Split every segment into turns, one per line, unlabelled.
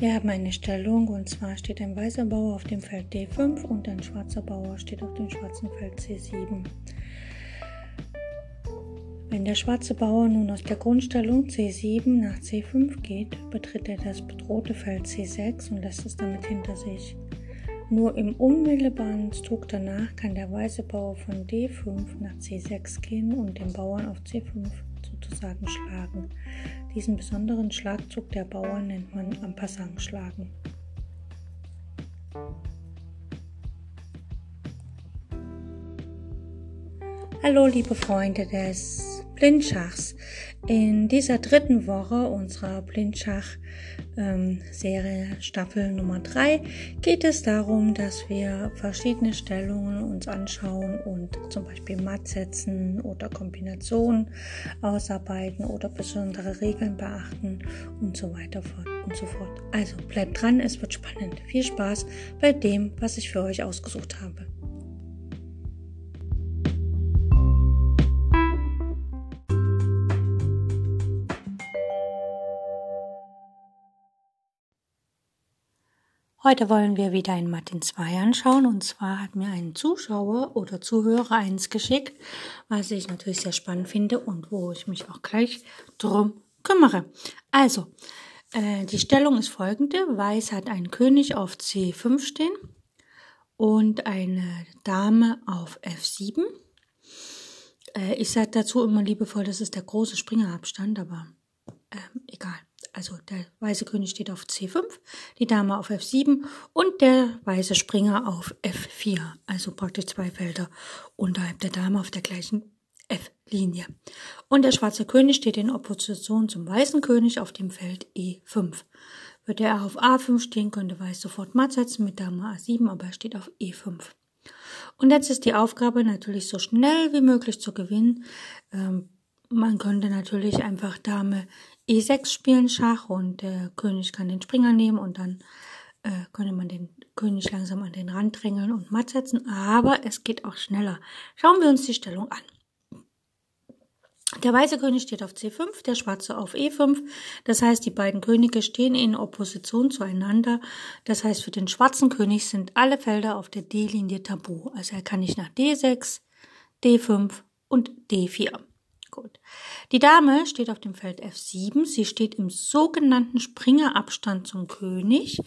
Wir haben eine Stellung und zwar steht ein weißer Bauer auf dem Feld D5 und ein schwarzer Bauer steht auf dem schwarzen Feld C7. Wenn der schwarze Bauer nun aus der Grundstellung C7 nach C5 geht, betritt er das bedrohte Feld C6 und lässt es damit hinter sich. Nur im unmittelbaren Zug danach kann der weiße Bauer von D5 nach C6 gehen und den Bauern auf C5 sozusagen schlagen. Diesen besonderen Schlagzug der Bauern nennt man am schlagen. Hallo liebe Freunde des Blindschachs. In dieser dritten Woche unserer Blindschach-Serie ähm, Staffel Nummer 3 geht es darum, dass wir verschiedene Stellungen uns anschauen und zum Beispiel Matt setzen oder Kombinationen ausarbeiten oder besondere Regeln beachten und so weiter und so fort. Also bleibt dran, es wird spannend. Viel Spaß bei dem, was ich für euch ausgesucht habe. Heute wollen wir wieder ein Martin 2 anschauen und zwar hat mir ein Zuschauer oder Zuhörer eins geschickt, was ich natürlich sehr spannend finde und wo ich mich auch gleich drum kümmere. Also, äh, die Stellung ist folgende. Weiß hat einen König auf C5 stehen und eine Dame auf F7. Äh, ich sage dazu immer liebevoll, das ist der große Springerabstand, aber äh, egal also der weiße König steht auf C5, die Dame auf F7 und der weiße Springer auf F4, also praktisch zwei Felder unterhalb der Dame auf der gleichen F-Linie. Und der schwarze König steht in Opposition zum weißen König auf dem Feld E5. Würde er auf A5 stehen, könnte Weiß sofort matt setzen mit Dame A7, aber er steht auf E5. Und jetzt ist die Aufgabe natürlich so schnell wie möglich zu gewinnen. Ähm, man könnte natürlich einfach Dame E6 spielen Schach und der König kann den Springer nehmen und dann äh, könnte man den König langsam an den Rand drängeln und matt setzen, aber es geht auch schneller. Schauen wir uns die Stellung an. Der weiße König steht auf C5, der schwarze auf E5. Das heißt, die beiden Könige stehen in Opposition zueinander. Das heißt, für den schwarzen König sind alle Felder auf der D-Linie tabu. Also er kann nicht nach D6, D5 und D4. Gut. Die Dame steht auf dem Feld F7. Sie steht im sogenannten Springerabstand zum König.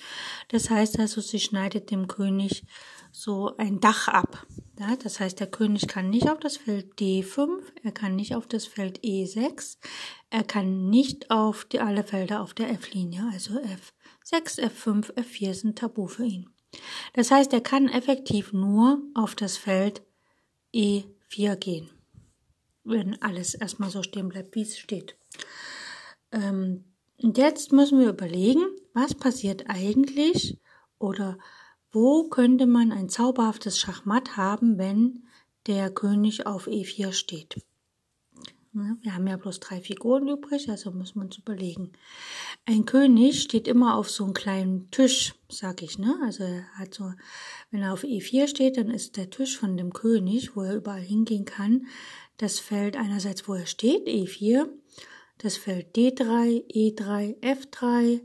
Das heißt also, sie schneidet dem König so ein Dach ab. Ja, das heißt, der König kann nicht auf das Feld D5, er kann nicht auf das Feld E6, er kann nicht auf die, alle Felder auf der F-Linie, also F6, F5, F4 sind tabu für ihn. Das heißt, er kann effektiv nur auf das Feld E4 gehen wenn alles erstmal so stehen bleibt, wie es steht. Ähm, und jetzt müssen wir überlegen, was passiert eigentlich oder wo könnte man ein zauberhaftes Schachmatt haben, wenn der König auf E4 steht. Wir haben ja bloß drei Figuren übrig, also muss man uns überlegen. Ein König steht immer auf so einem kleinen Tisch, sag ich, ne? Also er hat so, wenn er auf E4 steht, dann ist der Tisch von dem König, wo er überall hingehen kann, das Feld einerseits, wo er steht, E4, das Feld D3, E3, F3,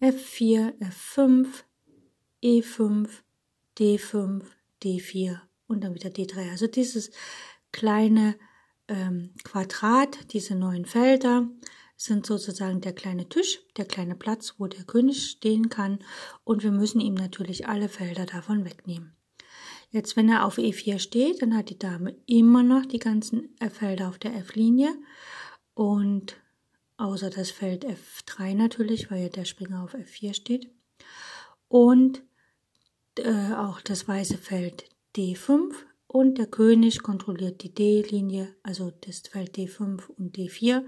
F4, F5, E5, D5, D4 und dann wieder D3. Also dieses kleine ähm, Quadrat, diese neun Felder, sind sozusagen der kleine Tisch, der kleine Platz, wo der König stehen kann und wir müssen ihm natürlich alle Felder davon wegnehmen. Jetzt, wenn er auf E4 steht, dann hat die Dame immer noch die ganzen Felder auf der F-Linie und außer das Feld F3 natürlich, weil ja der Springer auf F4 steht und äh, auch das weiße Feld D5 und der König kontrolliert die D-Linie, also das Feld D5 und D4.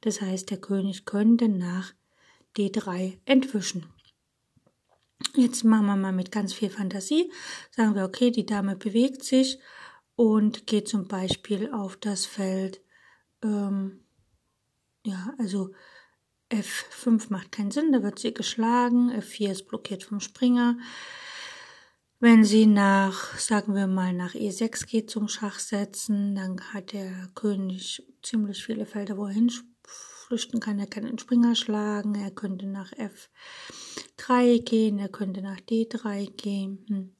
Das heißt, der König könnte nach D3 entwischen. Jetzt machen wir mal mit ganz viel Fantasie. Sagen wir, okay, die Dame bewegt sich und geht zum Beispiel auf das Feld, ähm, ja, also F5 macht keinen Sinn, da wird sie geschlagen, F4 ist blockiert vom Springer. Wenn sie nach, sagen wir mal, nach E6 geht zum Schachsetzen, dann hat der König ziemlich viele Felder, wo er hinflüchten kann. Er kann den Springer schlagen, er könnte nach F D3 gehen, er könnte nach D3 gehen. Hm.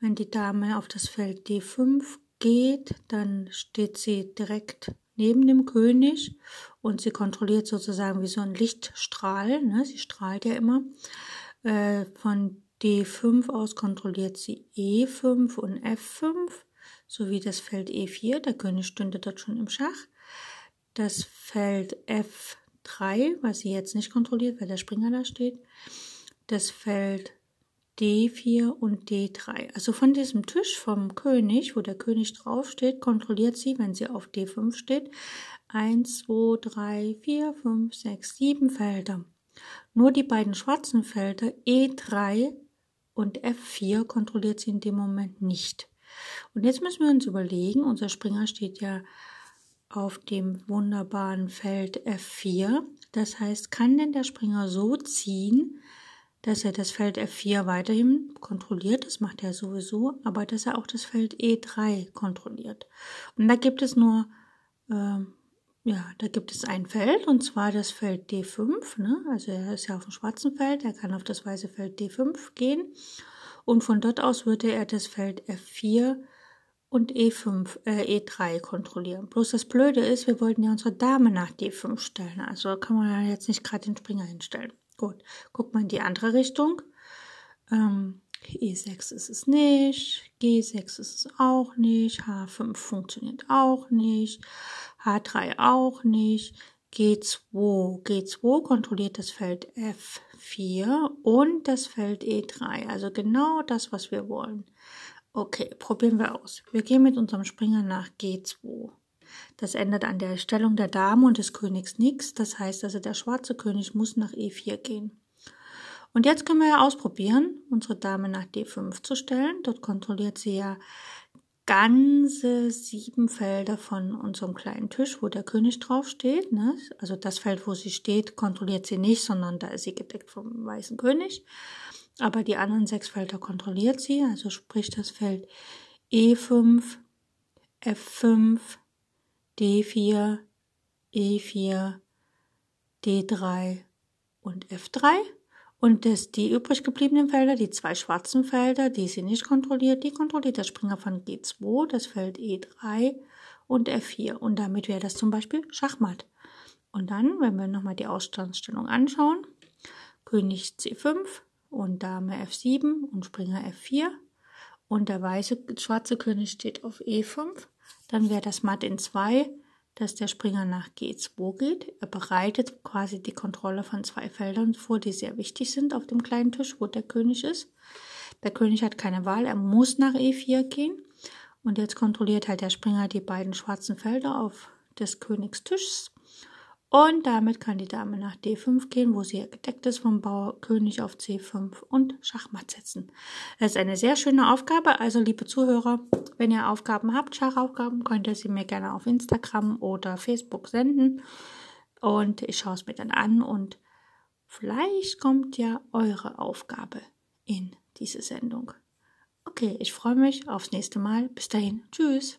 Wenn die Dame auf das Feld D5 geht, dann steht sie direkt neben dem König und sie kontrolliert sozusagen wie so ein Lichtstrahl, ne? sie strahlt ja immer. Äh, von D5 aus kontrolliert sie E5 und F5 sowie das Feld E4, der König stünde dort schon im Schach. Das Feld F3, was sie jetzt nicht kontrolliert, weil der Springer da steht. Das Feld D4 und D3. Also von diesem Tisch vom König, wo der König draufsteht, kontrolliert sie, wenn sie auf D5 steht, 1, 2, 3, 4, 5, 6, 7 Felder. Nur die beiden schwarzen Felder E3 und F4 kontrolliert sie in dem Moment nicht. Und jetzt müssen wir uns überlegen, unser Springer steht ja auf dem wunderbaren Feld F4. Das heißt, kann denn der Springer so ziehen, dass er das Feld F4 weiterhin kontrolliert, das macht er sowieso, aber dass er auch das Feld E3 kontrolliert. Und da gibt es nur, äh, ja, da gibt es ein Feld und zwar das Feld D5, ne? also er ist ja auf dem schwarzen Feld, er kann auf das weiße Feld D5 gehen und von dort aus würde er das Feld F4 und E5, äh, E3 kontrollieren. Bloß das Blöde ist, wir wollten ja unsere Dame nach D5 stellen, also kann man ja jetzt nicht gerade den Springer hinstellen. Gut, guck mal in die andere Richtung. Ähm, E6 ist es nicht, G6 ist es auch nicht, H5 funktioniert auch nicht, H3 auch nicht, G2. G2 kontrolliert das Feld F4 und das Feld E3, also genau das, was wir wollen. Okay, probieren wir aus. Wir gehen mit unserem Springer nach G2. Das ändert an der Stellung der Dame und des Königs nichts. Das heißt also, der schwarze König muss nach E4 gehen. Und jetzt können wir ja ausprobieren, unsere Dame nach D5 zu stellen. Dort kontrolliert sie ja ganze sieben Felder von unserem kleinen Tisch, wo der König drauf steht. Ne? Also das Feld, wo sie steht, kontrolliert sie nicht, sondern da ist sie gedeckt vom weißen König. Aber die anderen sechs Felder kontrolliert sie, also sprich das Feld E5, F5, D4, E4, D3 und F3. Und das, die übrig gebliebenen Felder, die zwei schwarzen Felder, die sie nicht kontrolliert, die kontrolliert der Springer von G2, das Feld E3 und F4. Und damit wäre das zum Beispiel Schachmatt. Und dann, wenn wir nochmal die Ausgangsstellung anschauen, König C5 und Dame F7 und Springer F4 und der weiße schwarze König steht auf E5 dann wäre das Matt in 2, dass der Springer nach G2 geht. Er bereitet quasi die Kontrolle von zwei Feldern vor, die sehr wichtig sind auf dem kleinen Tisch, wo der König ist. Der König hat keine Wahl, er muss nach E4 gehen. Und jetzt kontrolliert halt der Springer die beiden schwarzen Felder auf des Königs Tischs. Und damit kann die Dame nach D5 gehen, wo sie gedeckt ist vom Bauer König auf C5 und Schachmatt setzen. Das ist eine sehr schöne Aufgabe. Also, liebe Zuhörer, wenn ihr Aufgaben habt, Schachaufgaben, könnt ihr sie mir gerne auf Instagram oder Facebook senden. Und ich schaue es mir dann an und vielleicht kommt ja eure Aufgabe in diese Sendung. Okay, ich freue mich aufs nächste Mal. Bis dahin. Tschüss.